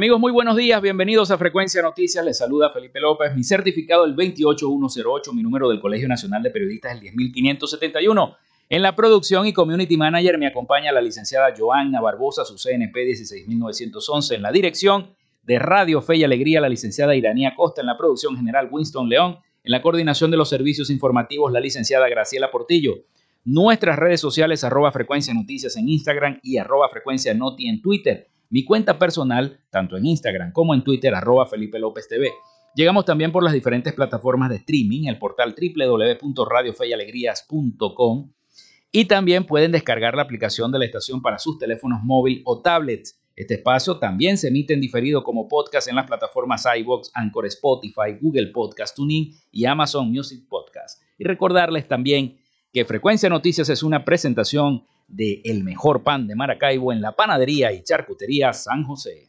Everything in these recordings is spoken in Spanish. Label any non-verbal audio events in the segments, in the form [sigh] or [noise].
Amigos, muy buenos días, bienvenidos a Frecuencia Noticias, les saluda Felipe López, mi certificado el 28108, mi número del Colegio Nacional de Periodistas el 10571. En la producción y community manager me acompaña la licenciada Joanna Barbosa, su CNP 16911 en la dirección de Radio Fe y Alegría, la licenciada Iranía Costa. En la producción general Winston León, en la coordinación de los servicios informativos la licenciada Graciela Portillo. Nuestras redes sociales arroba frecuencia noticias en Instagram y arroba frecuencia noti en Twitter mi cuenta personal, tanto en Instagram como en Twitter, arroba Felipe López TV. Llegamos también por las diferentes plataformas de streaming, el portal www.radiofeyalegrías.com y también pueden descargar la aplicación de la estación para sus teléfonos móvil o tablets. Este espacio también se emite en diferido como podcast en las plataformas iBox, Anchor, Spotify, Google Podcast Tuning y Amazon Music Podcast. Y recordarles también que Frecuencia Noticias es una presentación de el mejor pan de Maracaibo en la panadería y charcutería San José.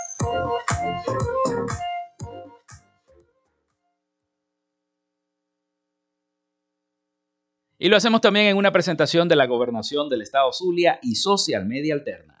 Y lo hacemos también en una presentación de la Gobernación del Estado Zulia y Social Media Alterna.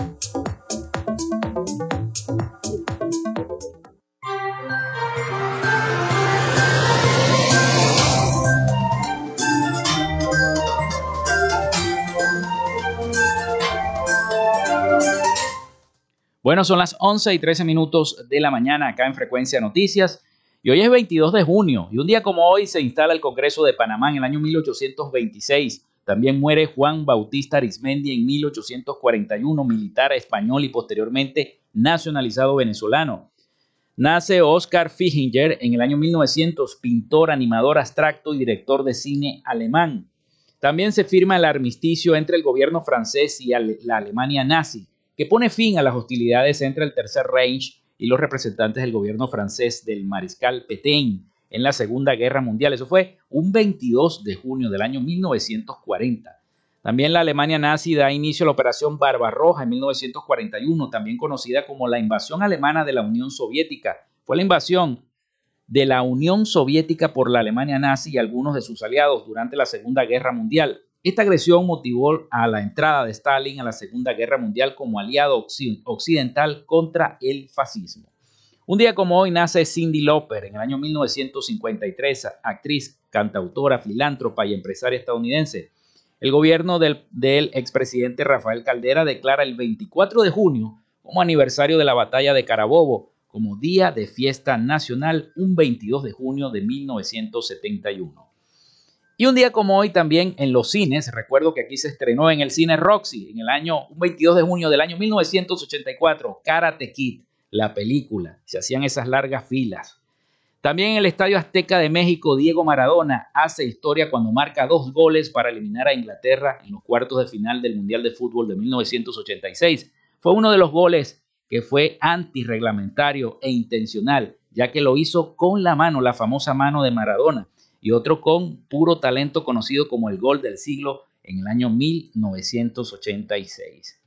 Bueno, son las 11 y 13 minutos de la mañana acá en Frecuencia Noticias y hoy es 22 de junio y un día como hoy se instala el Congreso de Panamá en el año 1826. También muere Juan Bautista Arismendi en 1841, militar español y posteriormente nacionalizado venezolano. Nace Oscar Fichinger en el año 1900, pintor, animador abstracto y director de cine alemán. También se firma el armisticio entre el gobierno francés y la Alemania nazi que pone fin a las hostilidades entre el Tercer Reich y los representantes del gobierno francés del mariscal Pétain en la Segunda Guerra Mundial. Eso fue un 22 de junio del año 1940. También la Alemania nazi da inicio a la Operación Barbarroja en 1941, también conocida como la invasión alemana de la Unión Soviética. Fue la invasión de la Unión Soviética por la Alemania nazi y algunos de sus aliados durante la Segunda Guerra Mundial. Esta agresión motivó a la entrada de Stalin a la Segunda Guerra Mundial como aliado occidental contra el fascismo. Un día como hoy nace Cindy Lauper en el año 1953, actriz, cantautora, filántropa y empresaria estadounidense. El gobierno del, del expresidente Rafael Caldera declara el 24 de junio como aniversario de la batalla de Carabobo, como Día de Fiesta Nacional, un 22 de junio de 1971. Y un día como hoy también en los cines, recuerdo que aquí se estrenó en el cine Roxy en el año 22 de junio del año 1984, Karate Kid, la película. Se hacían esas largas filas. También en el Estadio Azteca de México, Diego Maradona hace historia cuando marca dos goles para eliminar a Inglaterra en los cuartos de final del Mundial de Fútbol de 1986. fue uno de los goles que fue antirreglamentario e intencional, ya que lo hizo con la mano, la famosa mano de Maradona, y otro con puro talento conocido como el gol del siglo en el año 1986.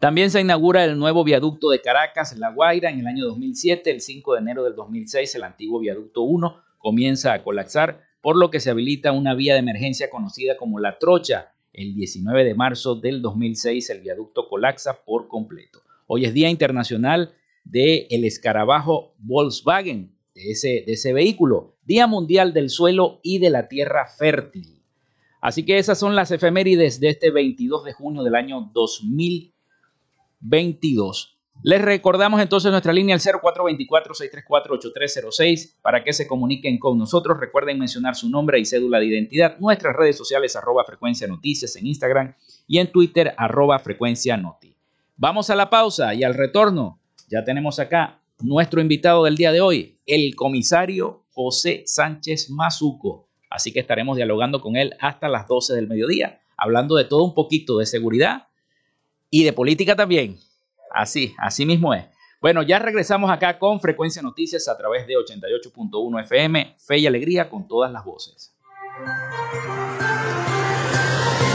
También se inaugura el nuevo viaducto de Caracas, La Guaira, en el año 2007. El 5 de enero del 2006, el antiguo viaducto 1 comienza a colapsar, por lo que se habilita una vía de emergencia conocida como La Trocha. El 19 de marzo del 2006, el viaducto colapsa por completo. Hoy es Día Internacional del el escarabajo Volkswagen, de ese, de ese vehículo. Día Mundial del Suelo y de la Tierra Fértil. Así que esas son las efemérides de este 22 de junio del año 2000. 22. Les recordamos entonces nuestra línea al 0424-634-8306 para que se comuniquen con nosotros. Recuerden mencionar su nombre y cédula de identidad. Nuestras redes sociales arroba frecuencia noticias en Instagram y en Twitter arroba frecuencia noti. Vamos a la pausa y al retorno ya tenemos acá nuestro invitado del día de hoy, el comisario José Sánchez Mazuco. Así que estaremos dialogando con él hasta las 12 del mediodía, hablando de todo un poquito de seguridad y de política también. Así, así mismo es. Bueno, ya regresamos acá con Frecuencia Noticias a través de 88.1 FM, Fe y Alegría con todas las voces.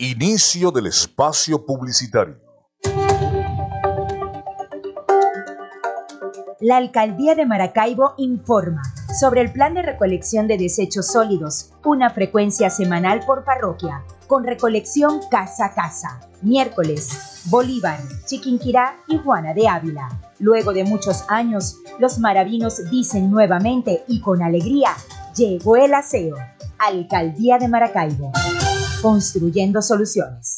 Inicio del espacio publicitario. La Alcaldía de Maracaibo informa sobre el plan de recolección de desechos sólidos, una frecuencia semanal por parroquia con recolección casa a casa. Miércoles, Bolívar, Chiquinquirá y Juana de Ávila. Luego de muchos años, los maravinos dicen nuevamente y con alegría, llegó el aseo. Alcaldía de Maracaibo. Construyendo soluciones.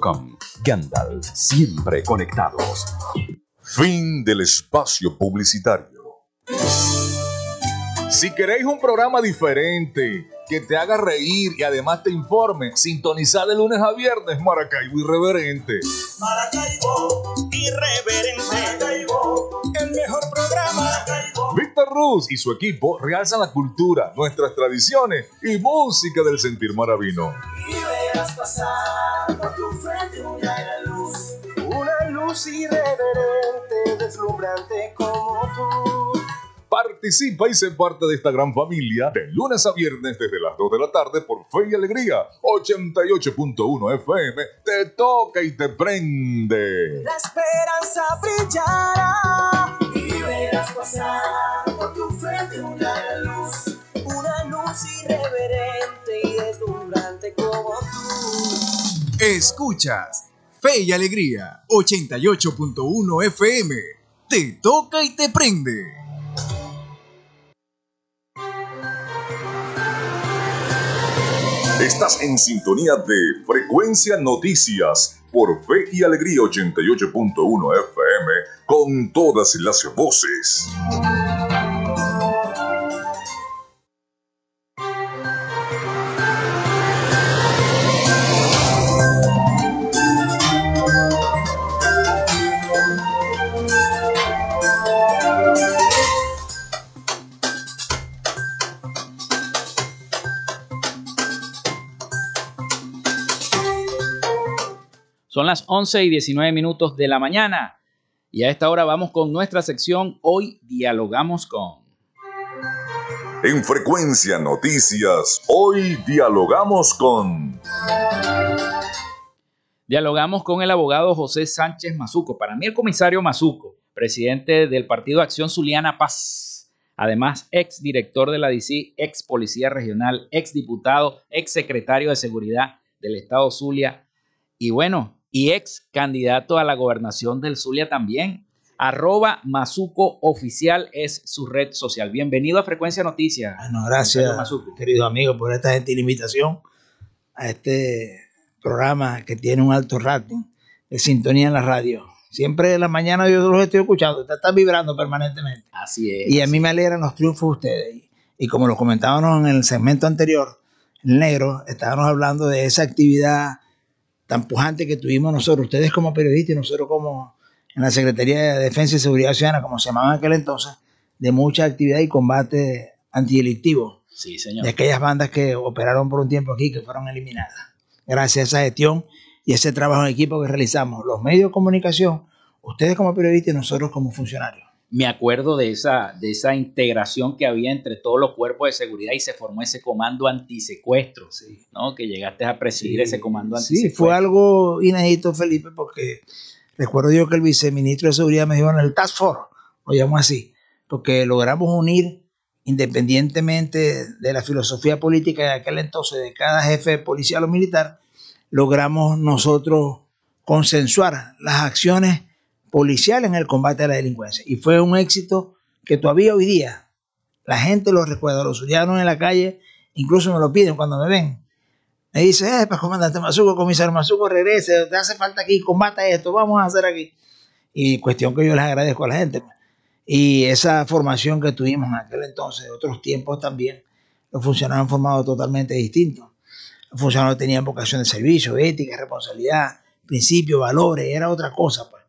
Gandalf, siempre conectados. Fin del espacio publicitario. Si queréis un programa diferente, que te haga reír y además te informe, sintonizad de lunes a viernes Maracaibo Irreverente. Maracaibo Irreverente. Ruz y su equipo realzan la cultura, nuestras tradiciones y música del sentir maravino. Y verás pasar por tu frente una gran luz. Una luz irreverente, deslumbrante como tú. Participa y sé parte de esta gran familia de lunes a viernes desde las 2 de la tarde por Fe y Alegría 88.1 FM. Te toca y te prende. La esperanza brillará y verás pasar una luz. Una luz irreverente y deslumbrante como tú. Escuchas Fe y Alegría 88.1 FM. Te toca y te prende. Estás en sintonía de Frecuencia Noticias por Fe y Alegría 88.1 FM con todas las voces. Las 11 y 19 minutos de la mañana y a esta hora vamos con nuestra sección Hoy dialogamos con. En Frecuencia Noticias, hoy dialogamos con... Dialogamos con el abogado José Sánchez Mazuco. Para mí el comisario Mazuco, presidente del Partido Acción Zuliana Paz, además ex director de la DC, ex policía regional, ex diputado, ex secretario de seguridad del estado Zulia y bueno, y ex candidato a la gobernación del Zulia también. Arroba Mazuco Oficial es su red social. Bienvenido a Frecuencia Noticias. Bueno, gracias, querido amigo, por esta gentil invitación a este programa que tiene un alto rating de sintonía en la radio. Siempre en la mañana yo los estoy escuchando, están vibrando permanentemente. Así es. Y a mí me alegran los triunfos de ustedes. Y, como lo comentábamos en el segmento anterior, el negro, estábamos hablando de esa actividad tan pujante que tuvimos nosotros, ustedes como periodistas y nosotros como en la Secretaría de Defensa y Seguridad Ciudadana, como se llamaba en aquel entonces, de mucha actividad y combate antidelictivo. Sí, señor. De aquellas bandas que operaron por un tiempo aquí, que fueron eliminadas. Gracias a esa gestión y ese trabajo en equipo que realizamos, los medios de comunicación, ustedes como periodistas y nosotros como funcionarios me acuerdo de esa, de esa integración que había entre todos los cuerpos de seguridad y se formó ese comando antisecuestro, ¿no? Que llegaste a presidir ese comando antisecuestro. Sí, fue algo inédito, Felipe, porque recuerdo yo que el viceministro de Seguridad me dijo en el Task Force, lo llamo así, porque logramos unir, independientemente de la filosofía política de aquel entonces, de cada jefe policial o militar, logramos nosotros consensuar las acciones policial en el combate a la delincuencia. Y fue un éxito que todavía hoy día la gente lo recuerda, los ciudadanos en la calle incluso me lo piden cuando me ven. Me dice, eh, pues comandante Mazuco, comisario Mazuco, regrese, te hace falta aquí, combata esto, vamos a hacer aquí. Y cuestión que yo les agradezco a la gente. Y esa formación que tuvimos en aquel entonces, de otros tiempos también, los funcionarios han formado totalmente distintos. Los funcionarios tenían vocación de servicio, ética, responsabilidad, principios, valores, era otra cosa. Pues.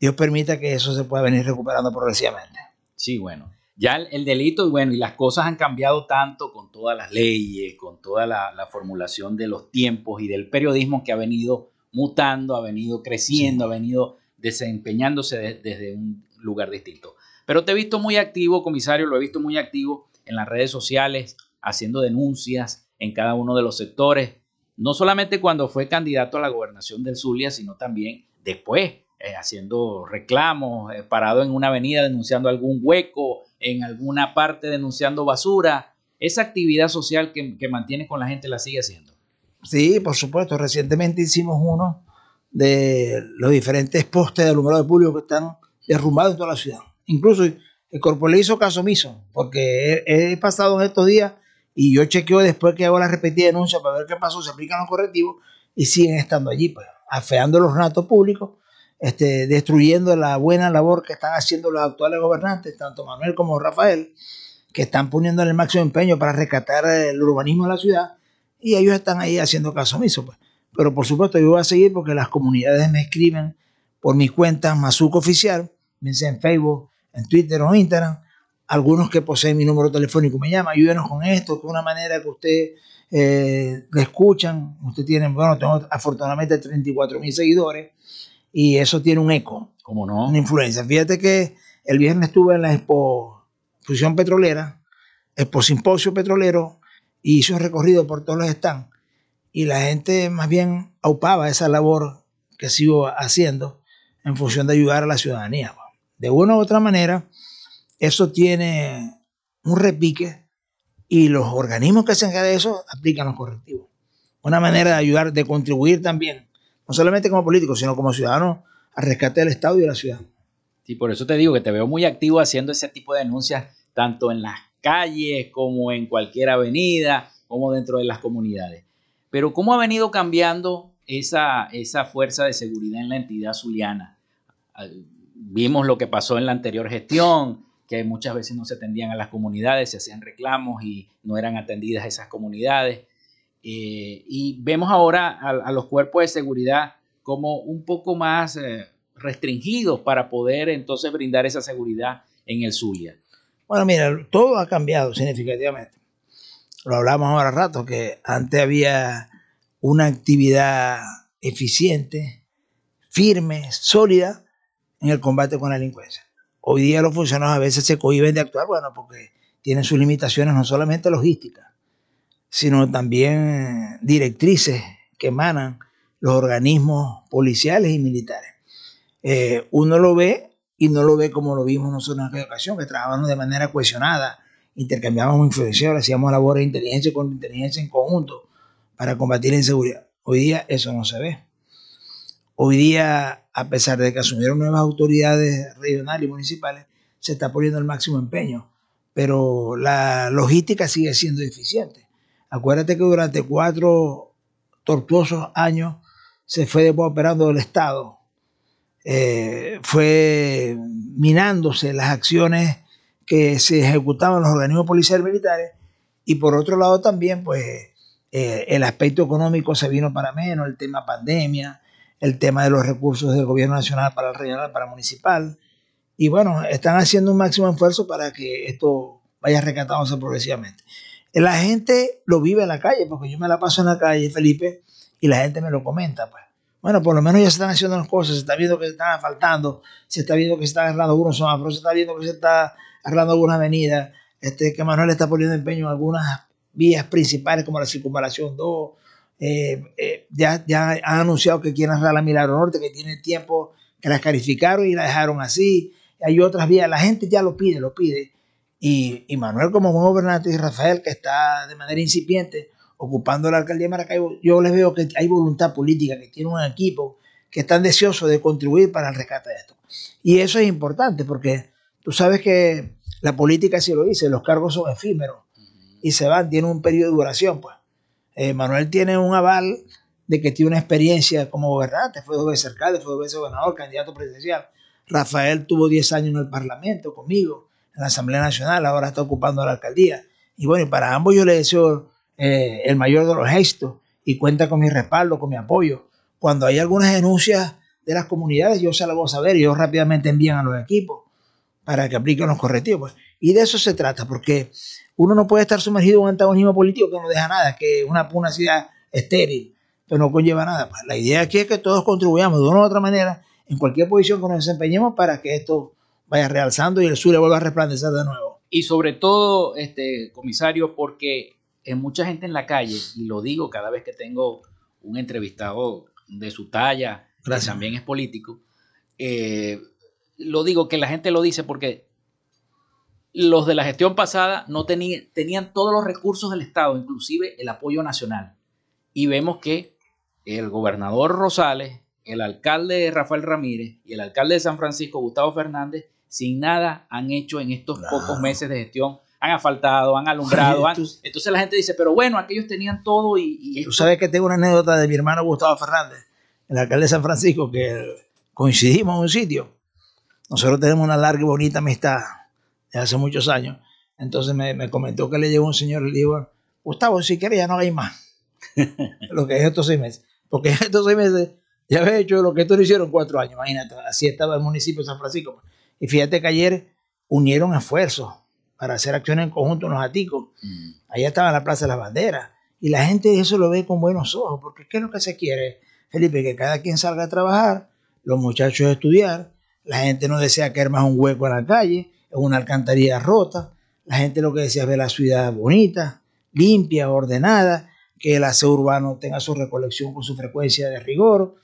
Dios permita que eso se pueda venir recuperando progresivamente. Sí, bueno. Ya el, delito, y bueno, y las cosas han cambiado tanto con todas las leyes, con toda la, formulación de los tiempos y del periodismo que ha venido mutando, ha venido creciendo, ha venido desempeñándose desde un lugar distinto. Pero te he visto muy activo, comisario, lo he visto muy activo en las redes sociales, haciendo denuncias en cada uno de los sectores, no solamente cuando fue candidato a la gobernación del Zulia, sino también después, eh, haciendo reclamos, eh, parado en una avenida denunciando algún hueco, en alguna parte denunciando basura. Esa actividad social que, que mantiene con la gente la sigue haciendo. Sí, por supuesto. Recientemente hicimos uno de los diferentes postes de alumbrado público que están derrumbados en toda la ciudad. Incluso el corpo le hizo caso omiso, porque he, he, pasado en estos días y yo chequeo después que hago la repetida denuncia para ver qué pasó, se aplican los correctivos y siguen estando allí, pues, afeando los ratos públicos este, destruyendo la buena labor que están haciendo los actuales gobernantes, tanto Manuel como Rafael, que están poniendo el máximo empeño para rescatar el urbanismo de la ciudad, y ellos están ahí haciendo caso omiso. Pues. Pero por supuesto yo voy a seguir porque las comunidades me escriben por mis cuentas Mazuco Oficial, bien sea en Facebook, en Twitter o en Instagram, algunos que poseen mi número telefónico me llaman, ayúdenos con esto, que una manera que usted eh, le escuchan, usted tiene, bueno, tengo afortunadamente 34 mil seguidores, y eso tiene un eco. ¿Cómo no? Una influencia. Fíjate que el viernes estuve en la Expo Fusión Petrolera, Expo Simposio Petrolero, y hizo un recorrido por todos los stands. Y la gente más bien aupaba esa labor que sigo haciendo en función de ayudar a la ciudadanía. De una u otra manera, eso tiene un repique y los organismos que hacen de eso aplican los correctivos. Una manera de ayudar, de contribuir también no solamente como político, sino como ciudadano, al rescate del Estado y de la ciudad. Sí, por eso te digo que te veo muy activo haciendo ese tipo de denuncias, tanto en las calles como en cualquier avenida, como dentro de las comunidades. Pero ¿cómo ha venido cambiando esa, esa fuerza de seguridad en la entidad zuliana? Ah, vimos lo que pasó en la anterior gestión, que muchas veces no se atendían a las comunidades, se hacían reclamos y no eran atendidas esas comunidades. Eh, y vemos ahora a, los cuerpos de seguridad como un poco más eh, restringidos para poder entonces brindar esa seguridad en el Zulia. Bueno, mira, todo ha cambiado significativamente. Lo hablamos ahora rato, que antes había una actividad eficiente, firme, sólida en el combate con la delincuencia. Hoy día los funcionarios a veces se cohiben de actuar, bueno, porque tienen sus limitaciones no solamente logísticas, sino también directrices que emanan los organismos policiales y militares. Eh, uno lo ve y no lo ve como lo vimos nosotros en aquella ocasión, que trabajábamos de manera cohesionada, intercambiábamos información, hacíamos labores de inteligencia con inteligencia en conjunto para combatir la inseguridad. Hoy día eso no se ve. Hoy día, a pesar de que asumieron nuevas autoridades regionales y municipales, se está poniendo el máximo empeño, pero la logística sigue siendo deficiente. Acuérdate que durante cuatro tortuosos años se fue operando el Estado, eh, fue minándose las acciones que se ejecutaban los organismos policiales militares y por otro lado también pues eh, el aspecto económico se vino para menos, el tema pandemia, el tema de los recursos del gobierno nacional para el regional, para el municipal. Y bueno, están haciendo un máximo esfuerzo para que esto vaya recatándose progresivamente. La gente lo vive en la calle, porque yo me la paso en la calle, Felipe, y la gente me lo comenta, pues. Bueno, por lo menos ya se están haciendo las cosas, se está viendo que se están faltando, se está viendo que se están arreglando algunos semáforos, se está viendo que se está arreglando algunas avenidas, este, que Manuel está poniendo empeño en algunas vías principales como la circunvalación 2, eh, eh, ya, ya han anunciado que quieren arreglar la Milagro Norte, que tiene tiempo que la calificaron y la dejaron así. Hay otras vías, la gente ya lo pide, lo pide. Y, y Manuel como buen gobernante y Rafael, que está de manera incipiente ocupando la alcaldía de Maracaibo, yo les veo que hay voluntad política, que tiene un equipo que están deseosos de contribuir para el rescate de esto. Y eso es importante porque tú sabes que la política, si lo dice, los cargos son efímeros y se van, tienen un periodo de duración. Pues. Eh, Manuel tiene un aval de que tiene una experiencia como gobernante, fue dos veces alcalde, fue dos veces gobernador, candidato presidencial. Rafael tuvo 10 años en el Parlamento conmigo, en la Asamblea Nacional, ahora está ocupando la alcaldía. Y bueno, para ambos yo le deseo eh, el mayor de los gestos y cuenta con mi respaldo, con mi apoyo. Cuando hay algunas denuncias de las comunidades, yo se las voy a saber y yo rápidamente envían a los equipos para que apliquen los correctivos. Y de eso se trata, porque uno no puede estar sumergido en un antagonismo político que no deja nada, que una ciudad estéril, que no conlleva nada. Pues la idea aquí es que todos contribuyamos de una u otra manera en cualquier posición que nos desempeñemos para que esto vaya realzando y el sur vuelva a resplandecer de nuevo. Y sobre todo, este comisario, porque en mucha gente en la calle, y lo digo cada vez que tengo un entrevistado de su talla, que también es político, eh, lo digo que la gente lo dice porque los de la gestión pasada no tenían, tenían todos los recursos del Estado, inclusive el apoyo nacional. Y vemos que el gobernador Rosales, el alcalde Rafael Ramírez y el alcalde de San Francisco, Gustavo Fernández, sin nada han hecho en estos pocos meses de gestión. Han asfaltado, han alumbrado. entonces la gente dice, pero bueno, aquellos tenían todo y... Tú sabes que tengo una anécdota de mi hermano Gustavo Fernández, el alcalde de San Francisco, que coincidimos en un sitio. Nosotros tenemos una larga y bonita amistad de hace muchos años. Entonces me, comentó que le llegó un señor y le dijo, Gustavo, si quieres ya no hay más. [laughs] lo que es estos seis meses. Porque estos seis meses ya había hecho lo que estos hicieron cuatro años. Imagínate, así estaba el municipio de San Francisco. Y fíjate que ayer unieron esfuerzos para hacer acciones en conjunto en los aticos. Mm. Allá estaba la Plaza de las Banderas. Y la gente eso lo ve con buenos ojos. Porque ¿qué es lo que se quiere, Felipe? Que cada quien salga a trabajar, los muchachos a estudiar. La gente no desea que más un hueco en la calle es una alcantarilla rota. La gente lo que decía es ver la ciudad bonita, limpia, ordenada, que el aseo urbano tenga su recolección con su frecuencia de rigor,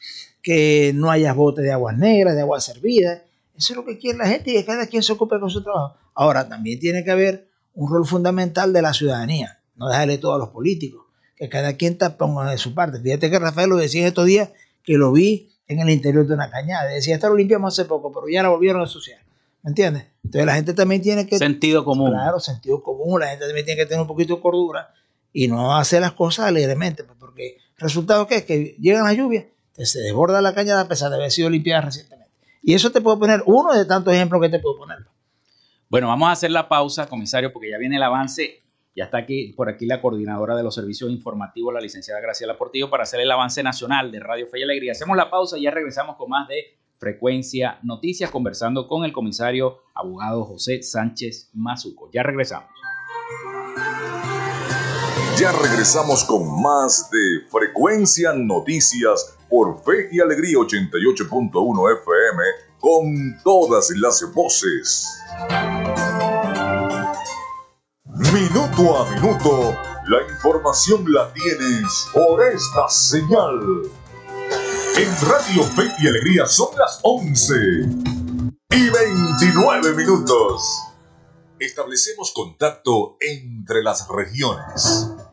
que no haya botes de aguas negras, de agua servida. Eso es lo que quiere la gente y que cada quien se ocupe con su trabajo. Ahora, también tiene que haber un rol fundamental de la ciudadanía, no dejarle todo a los políticos, que cada quien ponga de su parte. Fíjate que Rafael lo decía estos días, que lo vi en el interior de una cañada. Decía, esto lo limpiamos hace poco, pero ya la volvieron a ensuciar. ¿Me entiendes? Entonces la gente también tiene que... Sentido común. Claro, sentido común. La gente también tiene que tener un poquito de cordura y no hacer las cosas alegremente, pues, porque resultado que es que llegan las lluvias, se desborda la cañada a pesar de haber sido limpiada recientemente. Y eso te puedo poner uno de tantos ejemplos que te puedo poner. Bueno, vamos a hacer la pausa, comisario, porque ya viene el avance. Ya está aquí por aquí la coordinadora de los servicios informativos, la licenciada Graciela Portillo, para hacer el avance nacional de Radio Fe y Alegría. Hacemos la pausa y ya regresamos con más de Frecuencia Noticias, conversando con el comisario abogado José Sánchez Mazuco. Ya regresamos. Ya regresamos con más de Frecuencia Noticias por Fe y Alegría 88.1 FM con todas las voces. Minuto a minuto, la información la tienes por esta señal En Radio Fe y Alegría son las 11 y 29 minutos. Establecemos contacto entre las regiones.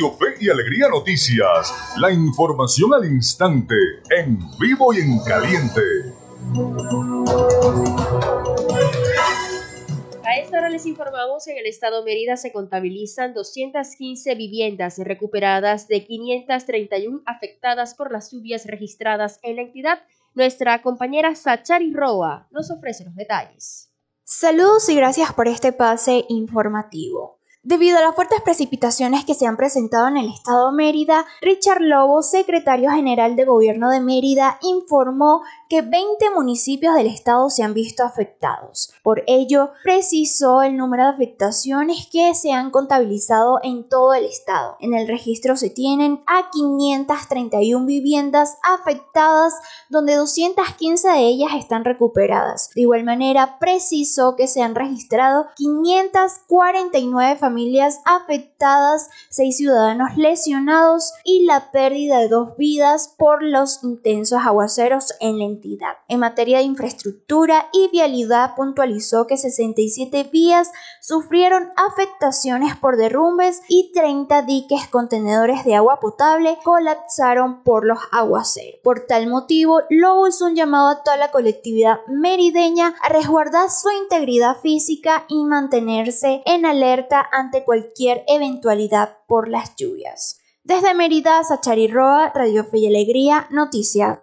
Radio Fe y Alegría Noticias, la información al instante, en vivo y en caliente. A esta hora les informamos que en el estado Mérida se contabilizan 215 viviendas recuperadas de 531 afectadas por las lluvias registradas en la entidad. Nuestra compañera Sachari Roa nos ofrece los detalles. Saludos y gracias por este pase informativo. Debido a las fuertes precipitaciones que se han presentado en el estado Mérida, Richard Lobo, secretario general de gobierno de Mérida, informó que 20 municipios del estado se han visto afectados. Por ello, precisó el número de afectaciones que se han contabilizado en todo el estado. En el registro se tienen a 531 viviendas afectadas, donde 215 de ellas están recuperadas. De igual manera, precisó que se han registrado 549 familias afectadas, 6 ciudadanos lesionados y la pérdida de dos vidas por los intensos aguaceros en la en materia de infraestructura y vialidad, puntualizó que 67 vías sufrieron afectaciones por derrumbes y 30 diques contenedores de agua potable colapsaron por los aguaceros. Por tal motivo, Lobo hizo un llamado a toda la colectividad merideña a resguardar su integridad física y mantenerse en alerta ante cualquier eventualidad por las lluvias. Desde Mérida, Sachari Roa, Radio Fe y Alegría, Noticia.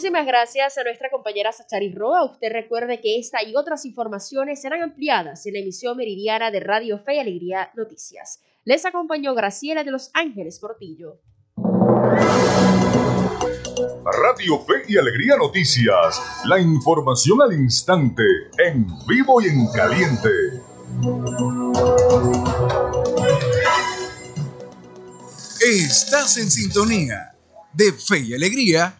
Muchísimas gracias a nuestra compañera Sachari Roa. Usted recuerde que esta y otras informaciones serán ampliadas en la emisión meridiana de Radio Fe y Alegría Noticias. Les acompañó Graciela de Los Ángeles Portillo. Radio Fe y Alegría Noticias. La información al instante, en vivo y en caliente. Estás en sintonía de Fe y Alegría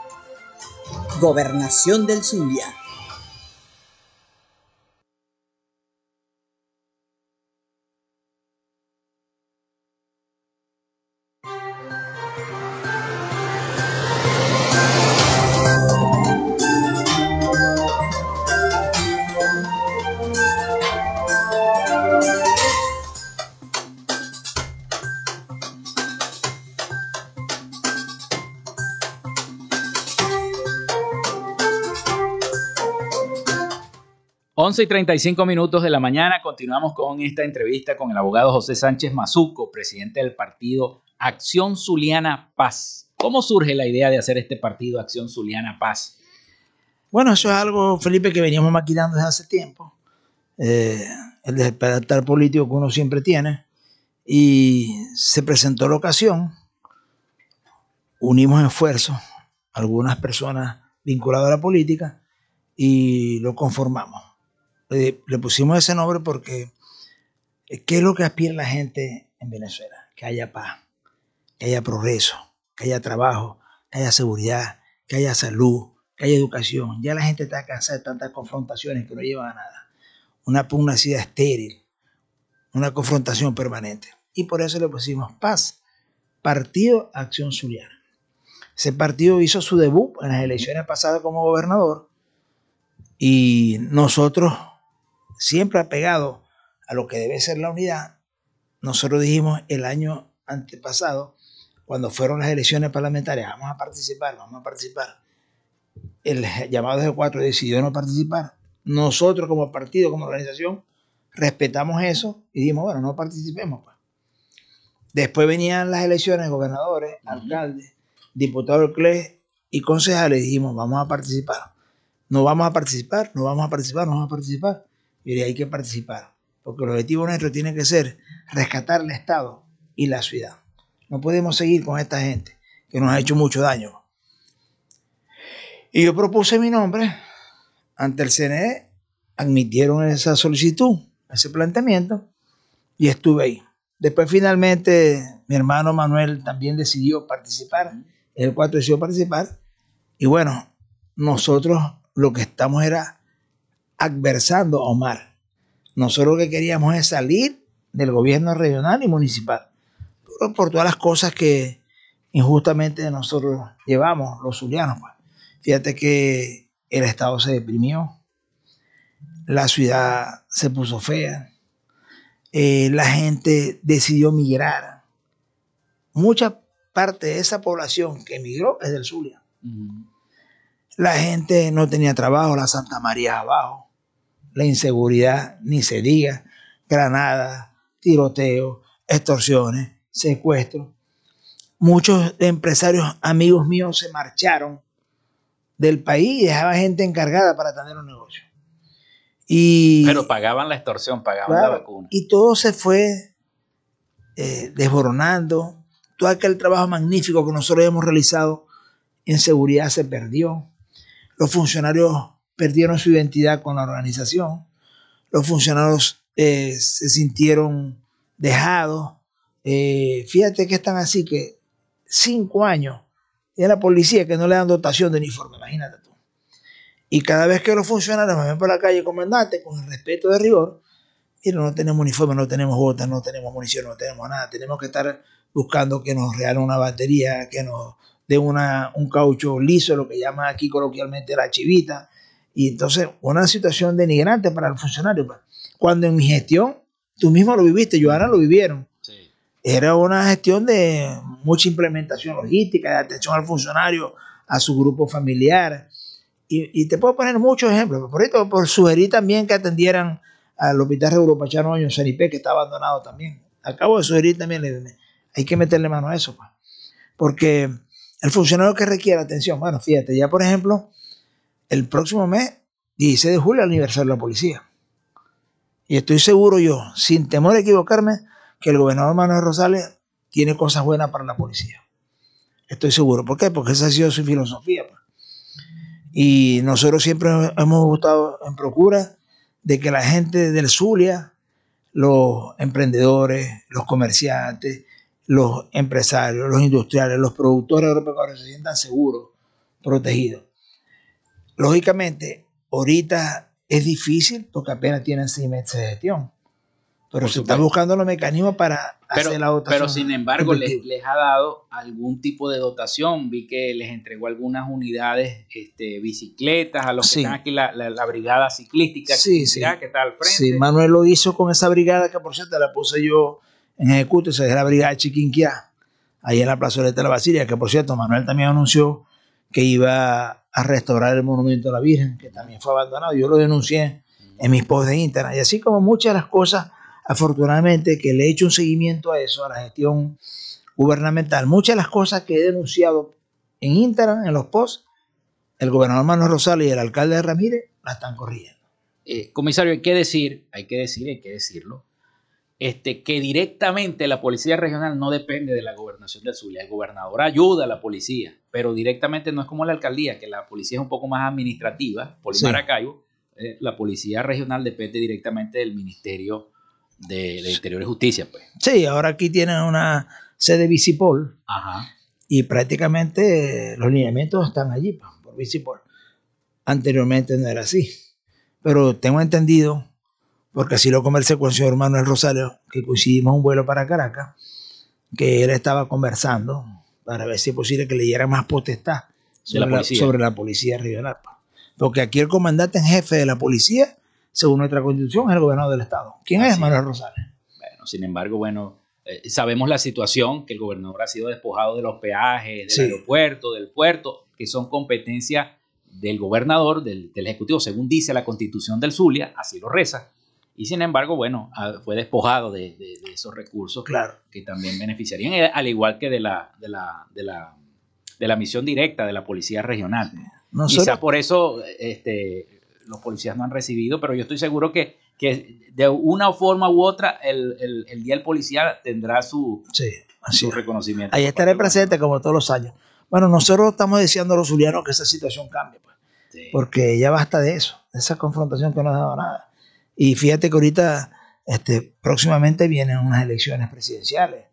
Gobernación del Zulia. Once y 35 minutos de la mañana continuamos con esta entrevista con el abogado José Sánchez Mazuco, presidente del partido Acción Zuliana Paz. ¿Cómo surge la idea de hacer este partido Acción Zuliana Paz? Bueno, eso es algo, Felipe, que veníamos maquinando desde hace tiempo. Eh, el despertar político que uno siempre tiene. Y se presentó la ocasión. Unimos esfuerzos, algunas personas vinculadas a la política, y lo conformamos. Le, le pusimos ese nombre porque eh, ¿qué es lo que aspira la gente en Venezuela? Que haya paz, que haya progreso, que haya trabajo, que haya seguridad, que haya salud, que haya educación. Ya la gente está cansada de tantas confrontaciones que no llevan a nada. Una pugnacidad estéril, una confrontación permanente. Y por eso le pusimos paz. Partido Acción Zuliana. Ese partido hizo su debut en las elecciones pasadas como gobernador y nosotros, siempre apegados a lo que debe ser la unidad, nosotros dijimos el año antepasado, cuando fueron las elecciones parlamentarias, vamos a participar, vamos a participar. El llamado de 4 decidió no participar. Nosotros como partido, como organización, respetamos eso y dijimos, bueno, no participemos. Pues. Después venían las elecciones gobernadores, alcaldes, diputados del CLE y concejales. Dijimos, vamos a participar. No vamos a participar, no vamos a participar, no vamos a participar. Y hay que participar. Porque el objetivo nuestro tiene que ser rescatar el Estado y la ciudad. No podemos seguir con esta gente que nos ha hecho mucho daño. Y yo propuse mi nombre ante el CNE, admitieron esa solicitud, ese planteamiento, y estuve ahí. Después finalmente mi hermano Manuel también decidió participar, el 4 decidió participar, y bueno, nosotros lo que estamos era adversando a Omar. Nosotros lo que queríamos es salir del gobierno regional y municipal, por, por todas las cosas que injustamente nosotros llevamos, los zulianos. Pues. Fíjate que el Estado se deprimió, la ciudad se puso fea, eh, la gente decidió migrar. Mucha parte de esa población que emigró es del Zulia. La gente no tenía trabajo, la Santa María abajo, la inseguridad, ni se diga, granadas, tiroteos, extorsiones, secuestros. Muchos empresarios amigos míos se marcharon del país y dejaban gente encargada para tener un negocio. Y, Pero pagaban la extorsión, pagaban claro, la vacuna. y todo se fue eh, desboronando. Todo aquel trabajo magnífico que nosotros hemos realizado en seguridad se perdió. Los funcionarios perdieron su identidad con la organización. Los funcionarios eh, se sintieron dejados. Eh, fíjate que están así que cinco años y la policía que no le dan dotación de uniforme, imagínate tú. Y cada vez que los funcionarios me ven por la calle, comandante, con el respeto de rigor, mira, no tenemos uniforme, no tenemos botas, no tenemos munición, no tenemos nada. Tenemos que estar buscando que nos regalen una batería, que nos den un caucho liso, lo que llaman aquí coloquialmente la chivita. Y entonces, una situación denigrante para el funcionario. pues. Cuando en mi gestión, tú mismo lo viviste, Joana lo vivieron. Era una gestión de mucha implementación logística, de atención al funcionario, a su grupo familiar. Y, y te puedo poner muchos ejemplos. Por esto, por sugerir también que atendieran al hospital Europachano en Sanipé, que está abandonado también. Acabo de sugerir también, hay que meterle mano a eso. pues. Porque el funcionario que requiere atención, bueno, fíjate, ya por ejemplo, el próximo mes, 16 de julio, el aniversario de la policía. Y estoy seguro yo, sin temor a equivocarme, que el gobernador Manuel Rosales tiene cosas buenas para la policía. Estoy seguro. ¿Por qué? Porque esa ha sido su filosofía. pues. Y nosotros siempre hemos estado en procura de que la gente del Zulia, los emprendedores, los comerciantes, los empresarios, los industriales, los productores agropecuarios se sientan seguros, protegidos. Lógicamente, ahorita es difícil porque apenas tienen seis meses de gestión. Pero se están buscando los mecanismos para pero, hacer la dotación. Pero sin embargo, les, les, ha dado algún tipo de dotación. Vi que les entregó algunas unidades, este, bicicletas, a los que están aquí, la, la, la brigada ciclística Sí, que, sí. que está al frente. Sí, Manuel lo hizo con esa brigada que por cierto la puse yo en ejecuto, esa es la brigada Chiquinquia, ahí en la plazoleta de la Basilia, que por cierto Manuel también anunció que iba a restaurar el monumento a la Virgen, que también fue abandonado. Yo lo denuncié en mis posts de Instagram. Y así como muchas de las cosas, afortunadamente, que le he hecho un seguimiento a eso, a la gestión gubernamental, muchas de las cosas que he denunciado en Instagram, en los posts, el gobernador Manuel Rosales y el alcalde de Ramírez la están corrigiendo. Eh, comisario, hay que decir, hay que decir, hay que decirlo, este, que directamente la policía regional no depende de la gobernación del Zulia. El gobernador ayuda a la policía, pero directamente no es como la alcaldía, que la policía es un poco más administrativa, por Sí. Maracaibo. eh, la policía regional depende directamente del Ministerio de, de Interior y Justicia, pues. Sí, ahora aquí tienen una sede Bicipol Ajá. y prácticamente los lineamientos están allí pues, por Bicipol. Anteriormente no era así. Pero tengo entendido, porque así lo conversé con el señor Manuel Rosario, que coincidimos un vuelo para Caracas, que él estaba conversando para ver si es posible que le diera más potestad De la sobre la, policía. sobre la policía regional. pues. Porque aquí el comandante en jefe de la policía, según nuestra constitución, es el gobernador del estado. ¿Quién es Manuel Rosales? Bueno, sin embargo, bueno, eh, sabemos la situación, que el gobernador ha sido despojado de los peajes, del Sí. aeropuerto, del puerto, que son competencia del gobernador, del, del ejecutivo, según dice la constitución del Zulia, así lo reza. Y sin embargo, bueno, ah, fue despojado de, de- de esos recursos Claro. que también beneficiarían, eh, al igual que de la, de la, de la, de la misión directa de la policía regional. Nosotros- Quizá por eso este, los policías no han recibido, pero yo estoy seguro que, que de una forma u otra el, el- el Día del Policía tendrá su, Sí, así su reconocimiento. Ahí estaré presente como todos los años. Bueno, nosotros estamos deseando a los zulianos que esa situación cambie, pues, Sí. porque ya basta de eso, de esa confrontación que no ha dado nada. Y fíjate que ahorita, este, próximamente vienen unas elecciones presidenciales.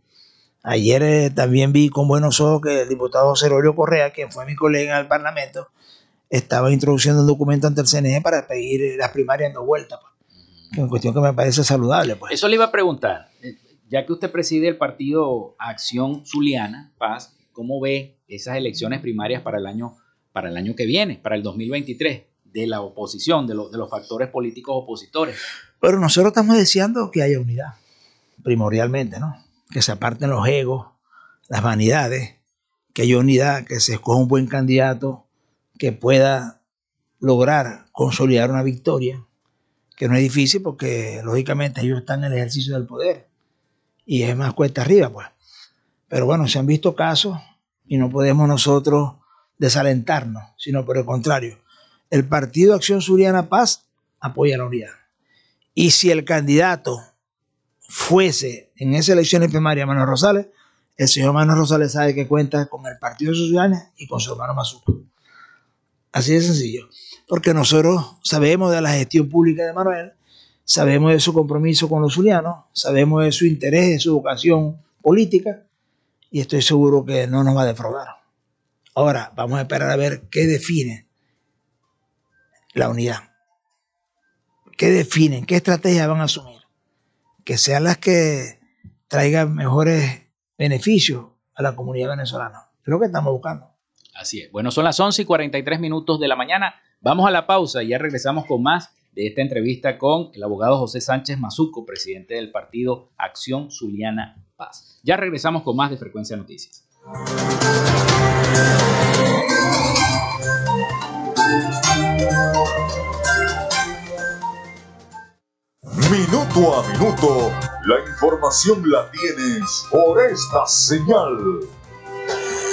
Ayer eh, también vi con buenos ojos que el diputado Aurelio Correa, quien fue mi colega en el Parlamento, estaba introduciendo un documento ante el CNE para pedir eh, las primarias en dos vueltas. pues. Es cuestión que me parece saludable. Pues. Eso le iba a preguntar, eh, ya que usted preside el partido Acción Zuliana, Paz, ¿cómo ve esas elecciones primarias para el año, para el año que viene, para el 2023, de la oposición, de, los de los factores políticos opositores? Pero nosotros estamos deseando que haya unidad, primordialmente, ¿no? Que se aparten los egos, las vanidades, que haya unidad, que se escoja un buen candidato que pueda lograr consolidar una victoria, que no es difícil porque lógicamente ellos están en el ejercicio del poder y es más cuesta arriba, pues. Pero bueno, se han visto casos y no podemos nosotros desalentarnos, sino por el contrario. El Partido Acción Suriana Paz apoya la unidad. Y si el candidato fuese en esas elecciones primarias Manuel Rosales, el señor Manuel Rosales sabe que cuenta con el Partido Socialista y con su hermano Mazuco. Así de sencillo. Porque nosotros sabemos de la gestión pública de Manuel, sabemos de su compromiso con los zulianos, sabemos de su interés, de su vocación política, y estoy seguro que no nos va a defraudar. Ahora, vamos a esperar a ver qué define la unidad. ¿Qué definen? ¿Qué estrategias van a asumir? Que sean las que traigan mejores beneficios a la comunidad venezolana. Es lo que estamos buscando. Así es. Bueno, son las 11 y 43 minutos de la mañana. Vamos a la pausa y ya regresamos con más de esta entrevista con el abogado José Sánchez Mazuco, presidente del partido Acción Zuliana Paz. Ya regresamos con más de Frecuencia Noticias. Minuto a minuto, la información la tienes por esta señal.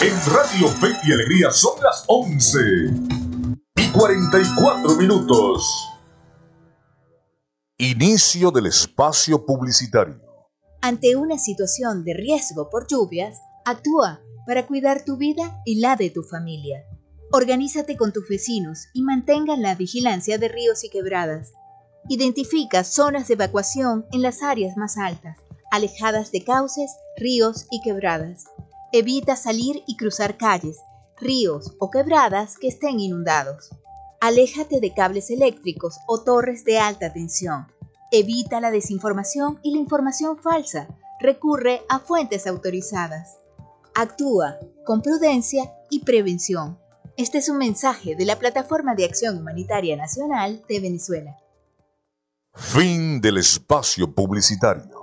En Radio Fe y Alegría son las 11 y 44 minutos. Inicio del espacio publicitario. Ante una situación de riesgo por lluvias, actúa para cuidar tu vida y la de tu familia. Organízate con tus vecinos y mantengan la vigilancia de ríos y quebradas. Identifica zonas de evacuación en las áreas más altas, alejadas de cauces, ríos y quebradas. Evita salir y cruzar calles, ríos o quebradas que estén inundados. Aléjate de cables eléctricos o torres de alta tensión. Evita la desinformación y la información falsa. Recurre a fuentes autorizadas. Actúa con prudencia y prevención. Este es un mensaje de la Plataforma de Acción Humanitaria Nacional de Venezuela. Fin del espacio publicitario.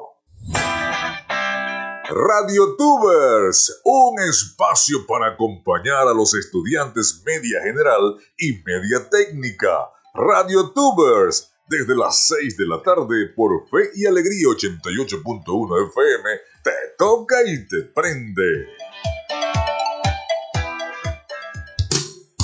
Radio Tubers, un espacio para acompañar a los estudiantes media general y media técnica. Radio Tubers, desde las 6 de la tarde por Fe y Alegría 88.1 FM, te toca y te prende.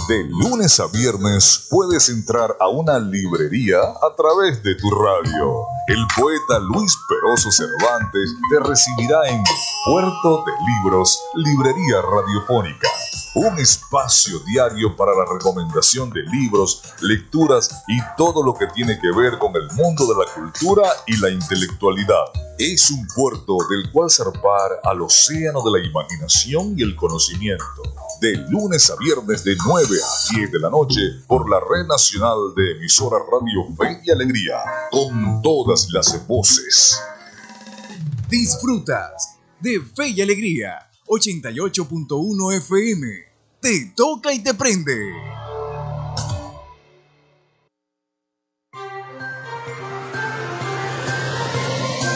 De lunes a viernes puedes entrar a una librería a través de tu radio. El poeta Luis Peroso Cervantes te recibirá en Puerto de Libros, Librería Radiofónica. Un espacio diario para la recomendación de libros, lecturas y todo lo que tiene que ver con el mundo de la cultura y la intelectualidad. Es un puerto del cual zarpar al océano de la imaginación y el conocimiento. De lunes a viernes de 9 a 10 de la noche por la red nacional de emisora Radio Fe y Alegría, con todas las voces. Disfrutas de Fe y Alegría 88.1 FM. Te toca y te prende.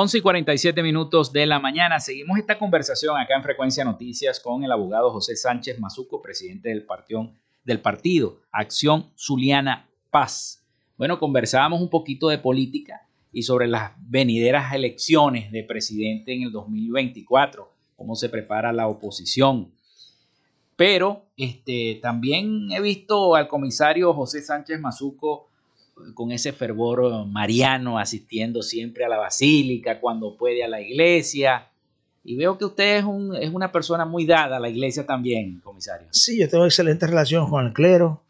Once y 47 minutos de la mañana. Seguimos esta conversación acá en Frecuencia Noticias con el abogado José Sánchez Mazuco, presidente del partido Acción Zuliana Paz. Bueno, conversábamos un poquito de política y sobre las venideras elecciones de presidente en el 2024, cómo se prepara la oposición. Pero este, también he visto al comisario José Sánchez Mazuco con ese fervor mariano, asistiendo siempre a la basílica, cuando puede a la iglesia. Y veo que usted es, un, es una persona muy dada a la iglesia también, comisario. Sí, yo tengo excelente relación con el clero.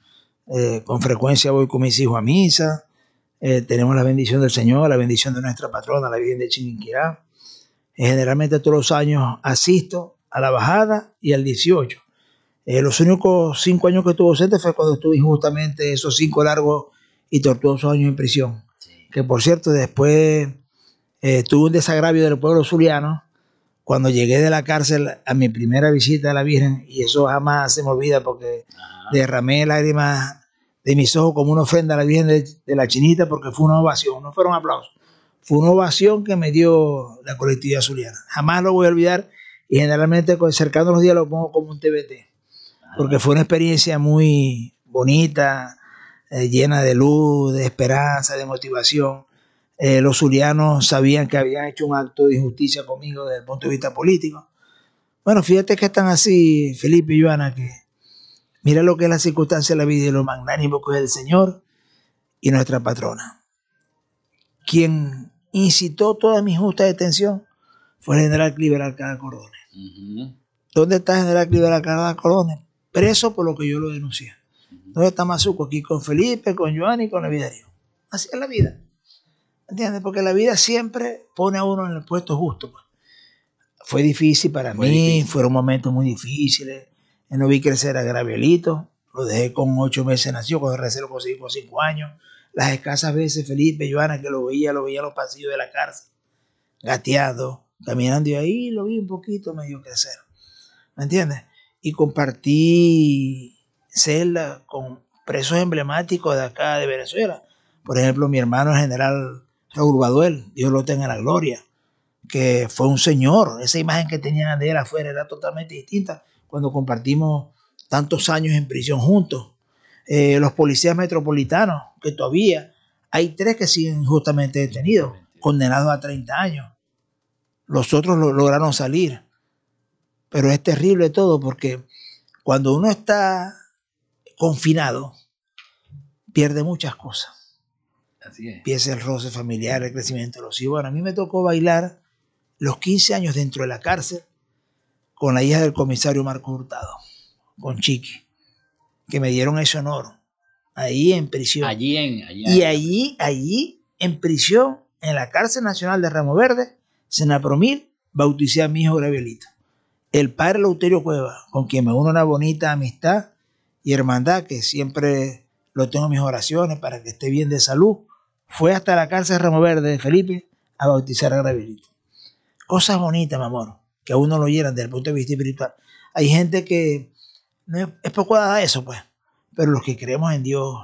Eh, con frecuencia voy con mis hijos a misa. Eh, tenemos la bendición del Señor, la bendición de nuestra patrona, la Virgen de Chiquinquirá. Eh, generalmente todos los años asisto a la bajada y al 18. los únicos cinco años que estuve ausente fue cuando estuve justamente esos cinco largos y tortuosos años en prisión. Que por cierto, después eh, tuve un desagravio del pueblo zuliano. Cuando llegué de la cárcel a mi primera visita a la Virgen, y eso jamás se me olvida porque derramé lágrimas de mis ojos como una ofrenda a la Virgen de, de, la Chinita porque fue una ovación, no fueron aplausos, fue una ovación que me dio la colectividad zuliana. Jamás lo voy a olvidar y generalmente cercando los días lo pongo como un TBT, porque fue una experiencia muy bonita, eh, llena de luz, de esperanza, de motivación. Eh, los zulianos sabían que habían hecho un acto de injusticia conmigo desde el punto de vista político. Bueno, fíjate que están así, Felipe y Joana, que mira lo que es la circunstancia de la vida y lo magnánimo que es el Señor y nuestra patrona. Quien incitó toda mi justa detención fue el general Cliver Alcalá Cordones. ¿Dónde está el general Cliver Alcalá Cordones? Preso por lo que yo lo denuncié. ¿Dónde está Mazuco? Aquí con Felipe, con Joan y con Eviderio. Así es la vida. ¿Entiendes? Porque la vida siempre pone a uno en el puesto justo. Pues. Fue difícil para Fue mí, difícil. fueron momentos muy difíciles. Yo no vi crecer a Gravielito, lo dejé con ocho meses, nació, cuando recién lo conseguí con cinco años. Las escasas veces Felipe, Joana, que lo veía, lo veía en los pasillos de la cárcel, gateado, caminando y ahí lo vi un poquito medio crecer. ¿Me entiendes? Y compartí celda con presos emblemáticos de acá de Venezuela. Por ejemplo, mi hermano el general Raúl Baduel, Dios lo tenga en la gloria, que fue un señor. Esa imagen que tenían de él afuera era totalmente distinta cuando compartimos tantos años en prisión juntos. Eh, los policías metropolitanos, que todavía hay tres que siguen injustamente detenidos, condenados a 30 años. Los otros lo lograron salir. Pero es terrible todo porque cuando uno está confinado, pierde muchas cosas. Así es. Empieza el roce familiar, el crecimiento de los hijos. Bueno, a mí me tocó bailar los 15 años dentro de la cárcel con la hija del comisario Marco Hurtado, con Chiqui, que me dieron ese honor, ahí en prisión. Allí en. allí Y allí, allí, en prisión, en la cárcel nacional de Ramo Verde, Senapromil, bauticé a mi hijo Gravielito. El padre Lauterio Cueva, con quien me uno una bonita amistad y hermandad, que siempre lo tengo en mis oraciones para que esté bien de salud, fue hasta la cárcel de Ramo Verde de Felipe a bautizar a Gravielito. Cosas bonitas, mi amor, que a uno lo llenan desde el punto de vista espiritual. Hay gente que no es, poco dada eso, pues, pero los que creemos en Dios,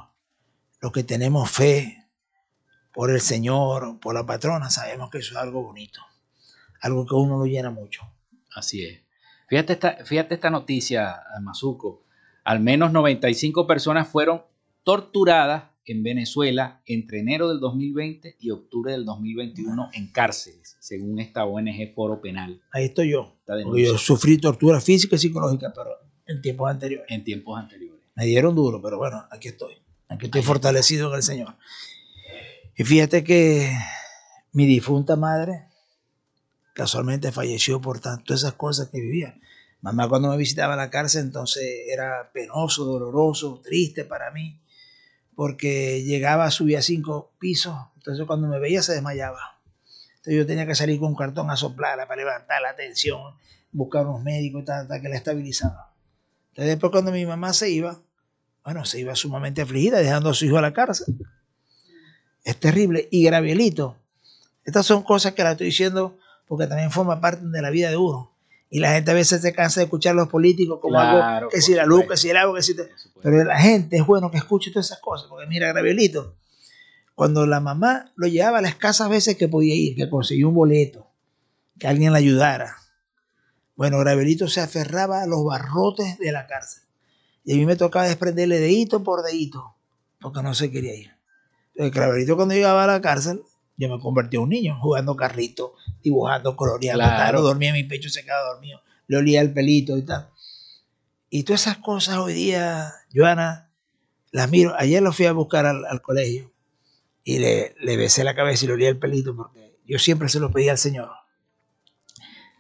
los que tenemos fe por el Señor, por la patrona, sabemos que eso es algo bonito, algo que a uno lo llena mucho. Así es. Fíjate esta, fíjate esta noticia, Mazuco. Al menos 95 personas fueron torturadas en Venezuela entre enero del 2020 y octubre del 2021 en cárceles, según esta ONG Foro Penal. Ahí estoy yo. Yo sufrí tortura física y psicológica, pero en tiempos anteriores. en tiempos anteriores. Me dieron duro, pero bueno, aquí estoy. Aquí estoy fortalecido en el Señor. Y fíjate que mi difunta madre casualmente falleció por tanto esas cosas que vivía. Mamá cuando me visitaba la cárcel entonces era penoso, doloroso, triste para mí, porque llegaba, subía cinco pisos, entonces cuando me veía se desmayaba. Entonces yo tenía que salir con un cartón a soplarla para levantar la tensión, buscar unos médicos y tal, hasta que la estabilizaba. Entonces después cuando mi mamá se iba, bueno, se iba sumamente afligida, dejando a su hijo a la cárcel. Es terrible. Y Gravielito, estas son cosas que la estoy diciendo porque también forma parte de la vida de uno. Y la gente a veces se cansa de escuchar a los políticos como Claro, algo, que si la luz, que si el agua, que si... te-. Pero la gente es bueno que escuche todas esas cosas, porque mira, Gravielito, cuando la mamá lo llevaba las escasas veces que podía ir, que consiguió un boleto, que alguien la ayudara. Bueno, Gravielito se aferraba a los barrotes de la cárcel. Y a mí me tocaba desprenderle dedito por dedito, porque no se quería ir. Entonces, Gravielito cuando llegaba a la cárcel, yo me convertí en un niño, jugando carrito, dibujando, coloreando, Claro. dormía en mi pecho, se quedaba dormido, le olía el pelito y tal. Y todas esas cosas hoy día, Joana, las miro. Ayer lo fui a buscar al, al colegio y le, le besé la cabeza y le olía el pelito porque yo siempre se lo pedí al Señor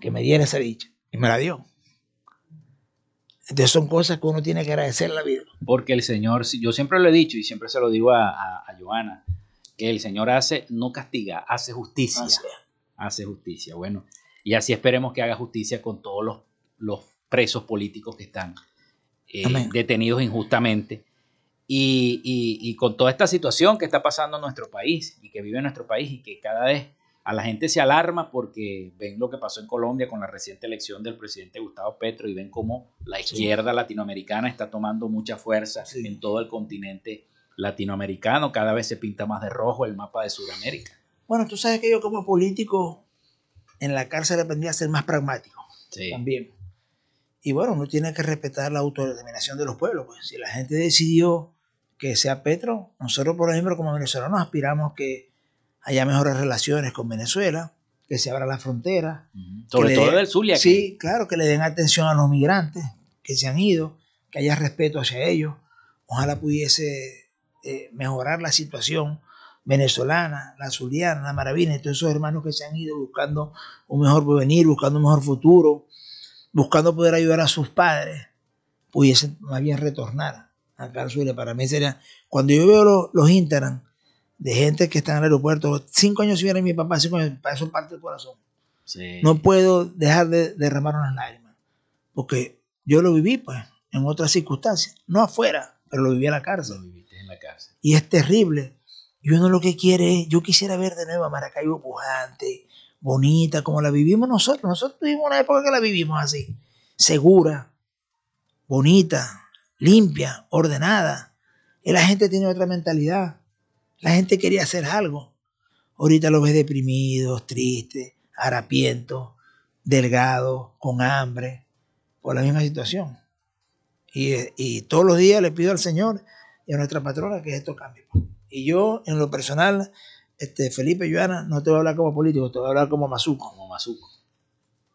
que me diera esa dicha y me la dio. Entonces son cosas que uno tiene que agradecer a la vida. Porque el Señor, yo siempre lo he dicho y siempre se lo digo a, a, a Joana, que el Señor hace, no castiga, hace justicia. Así. Hace justicia. Bueno, y así esperemos que haga justicia con todos los, los presos políticos que están eh, detenidos injustamente. Y, y- y con toda esta situación que está pasando en nuestro país y que vive en nuestro país y que cada vez a la gente se alarma porque ven lo que pasó en Colombia con la reciente elección del presidente Gustavo Petro y ven cómo la izquierda latinoamericana está tomando mucha fuerza Sí. en todo el continente latinoamericano. Cada vez se pinta más de rojo el mapa de Sudamérica. Bueno, tú sabes que yo como político en la cárcel aprendí a ser más pragmático Sí. también. Y bueno, uno tiene que respetar la autodeterminación de los pueblos. Pues si la gente decidió que sea Petro, nosotros, por ejemplo, como venezolanos aspiramos que haya mejores relaciones con Venezuela, que se abra la frontera. Sobre todo den- del Zulia. que- Sí, claro, que le den atención a los migrantes que se han ido, que haya respeto hacia ellos. Ojalá pudiese eh, mejorar la situación venezolana, la zuliana, la maravina, y todos esos hermanos que se han ido buscando un mejor porvenir, buscando un mejor futuro, buscando poder ayudar a sus padres, pudiesen más bien retornar acá al. Para mí sería, cuando yo veo los, los Instagram de gente que está en el aeropuerto, cinco años si viene mi papá, cinco años, para eso parte el corazón Sí. no puedo dejar de derramar unas lágrimas. Porque yo lo viví, pues, en otras circunstancias. No afuera, pero lo viví en la Lo cárcel. Y es terrible. Y uno lo que quiere es, yo quisiera ver de nuevo a Maracaibo pujante, bonita, como la vivimos nosotros. Nosotros tuvimos una época que la vivimos así. Segura, bonita, limpia, ordenada. Y la gente tiene otra mentalidad. La gente quería hacer algo. Ahorita lo ves deprimidos, tristes, harapientos, delgados, con hambre, por la misma situación. Y, y todos los días le pido al Señor y a nuestra patrona que esto cambie. Y yo, en lo personal, este, Felipe Joana, no te voy a hablar como político, te voy a hablar como Mazuco. Como Mazuco.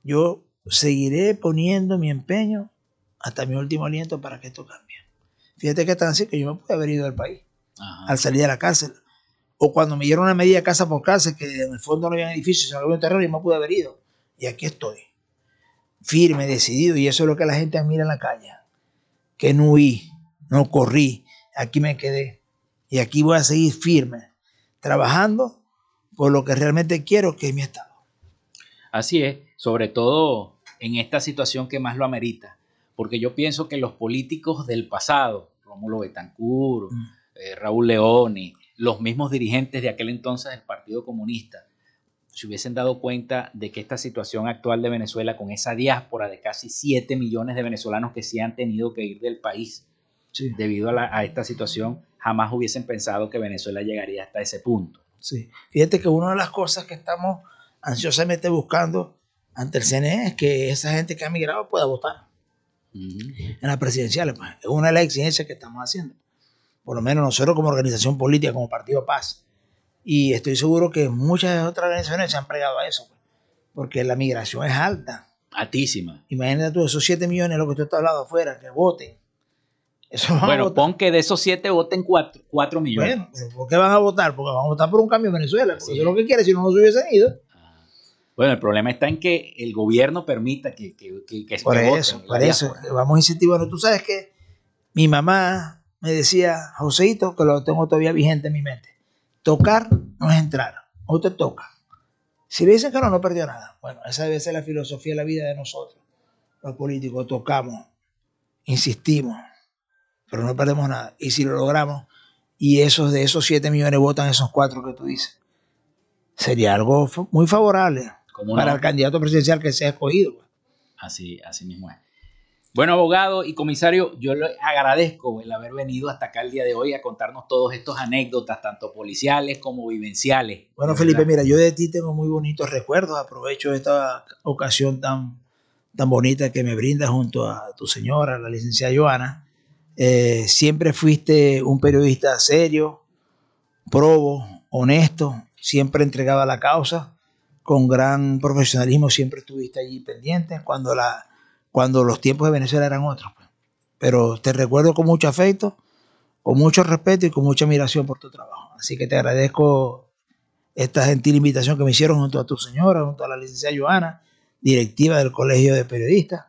Yo seguiré poniendo mi empeño hasta mi último aliento para que esto cambie. Fíjate que tan así que yo me pude haber ido del país Ajá. al salir de la cárcel. O cuando me dieron una medida casa por cárcel, que en el fondo no había edificios, sino había un terreno y me pude haber ido. Y aquí estoy, firme, decidido, y eso es lo que la gente admira en la calle. Que no huí, no corrí, aquí me quedé. Y aquí voy a seguir firme, trabajando por lo que realmente quiero, que es mi Estado. Así es, sobre todo en esta situación que más lo amerita, porque yo pienso que los políticos del pasado, Rómulo Betancourt, Mm. eh, Raúl Leoni, los mismos dirigentes de aquel entonces del Partido Comunista, se hubiesen dado cuenta de que esta situación actual de Venezuela, con esa diáspora de casi 7 millones de venezolanos que sí han tenido que ir del país Sí, debido a, la- a esta situación, jamás hubiesen pensado que Venezuela llegaría hasta ese punto. sí. Fíjate que una de las cosas que estamos ansiosamente buscando ante el CNE es que esa gente que ha migrado pueda votar. en las presidenciales. Pues. Es una de las exigencias que estamos haciendo. Por lo menos nosotros como organización política, como Partido Paz. Y estoy seguro que muchas otras organizaciones se han plegado a eso. pues. Porque la migración es alta. Altísima. Imagínate tú, esos 7 millones, lo que tú estás hablando afuera, que voten. Eso a Bueno, pon que de esos 7 voten 4, millones. Bueno, ¿por qué van a votar? Porque van a votar por un cambio en Venezuela. Porque eso es lo que quiere, si no, no se hubiesen ido. Bueno, el problema está en que el gobierno permita que, que, que, que Por eso, voten, por eso, vamos incentivando. Tú sabes que mi mamá me decía, Joseito, que lo tengo todavía vigente en mi mente. Tocar no es entrar, o te toca. Si le dicen que no, no perdió nada. Bueno, esa debe ser la filosofía de la vida de nosotros, los políticos. Tocamos, insistimos, pero no perdemos nada. Y si lo logramos, y esos de esos 7 millones votan esos cuatro que tú dices, sería algo muy favorable ¿Cómo para no? el candidato presidencial que sea escogido. pues. Así, así mismo es. Bueno, abogado y comisario, yo le agradezco el haber venido hasta acá el día de hoy a contarnos todos estos anécdotas, tanto policiales como vivenciales. Bueno, Felipe, mira, yo de ti tengo muy bonitos recuerdos. Aprovecho esta ocasión tan, tan bonita que me brinda junto a tu señora, la licenciada Joana. Eh, siempre fuiste un periodista serio, probo, honesto, siempre entregado a la causa, con gran profesionalismo, siempre estuviste allí pendiente cuando, la, cuando los tiempos de Venezuela eran otros. pues. Pero te recuerdo con mucho afecto, con mucho respeto y con mucha admiración por tu trabajo. Así que te agradezco esta gentil invitación que me hicieron junto a tu señora, junto a la licenciada Joana, directiva del Colegio de Periodistas.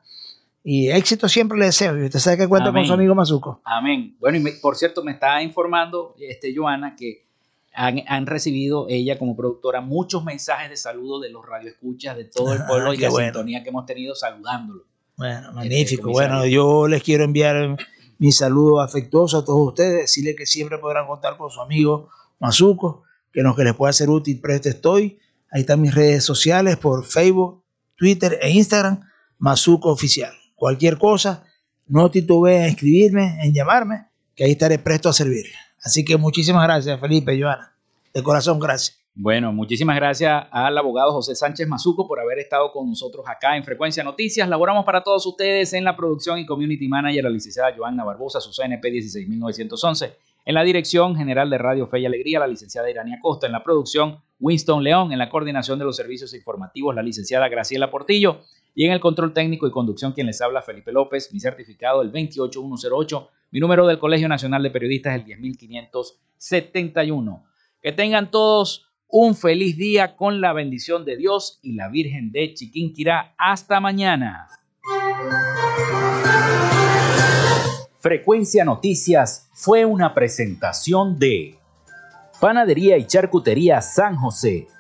Y éxito siempre le deseo. Y usted sabe que cuenta Amén. con su amigo Mazuco. Amén. Bueno, y me- por cierto, me está informando este, Joana que han, han recibido ella como productora muchos mensajes de saludo de los radioescuchas de todo el Ah, pueblo y qué la bueno. sintonía que hemos tenido saludándolo. Bueno, magnífico. comisario. Bueno, yo les quiero enviar mi saludo afectuoso a todos ustedes, decirles que siempre podrán contar con su amigo Mazuco, que lo que les pueda ser útil, presto estoy. Ahí están mis redes sociales por Facebook, Twitter e Instagram, Mazuco Oficial. Cualquier cosa, no titubeen en escribirme, en llamarme, que ahí estaré presto a servir. Así que muchísimas gracias, Felipe, Joana. De corazón, gracias. Bueno, muchísimas gracias al abogado José Sánchez Mazuco por haber estado con nosotros acá en Frecuencia Noticias. Laboramos para todos ustedes en la producción y community manager, la licenciada Joanna Barbosa, su CNP 16911. En la dirección general de Radio Fe y Alegría, la licenciada Irania Costa. En la producción, Winston León. En la coordinación de los servicios informativos, la licenciada Graciela Portillo. Y en el control técnico y conducción, quien les habla, Felipe López. Mi certificado, el 28108. Mi número del Colegio Nacional de Periodistas, el 10571. Que tengan todos un feliz día con la bendición de Dios y la Virgen de Chiquinquirá. Hasta mañana. Frecuencia Noticias fue una presentación de Panadería y Charcutería San José.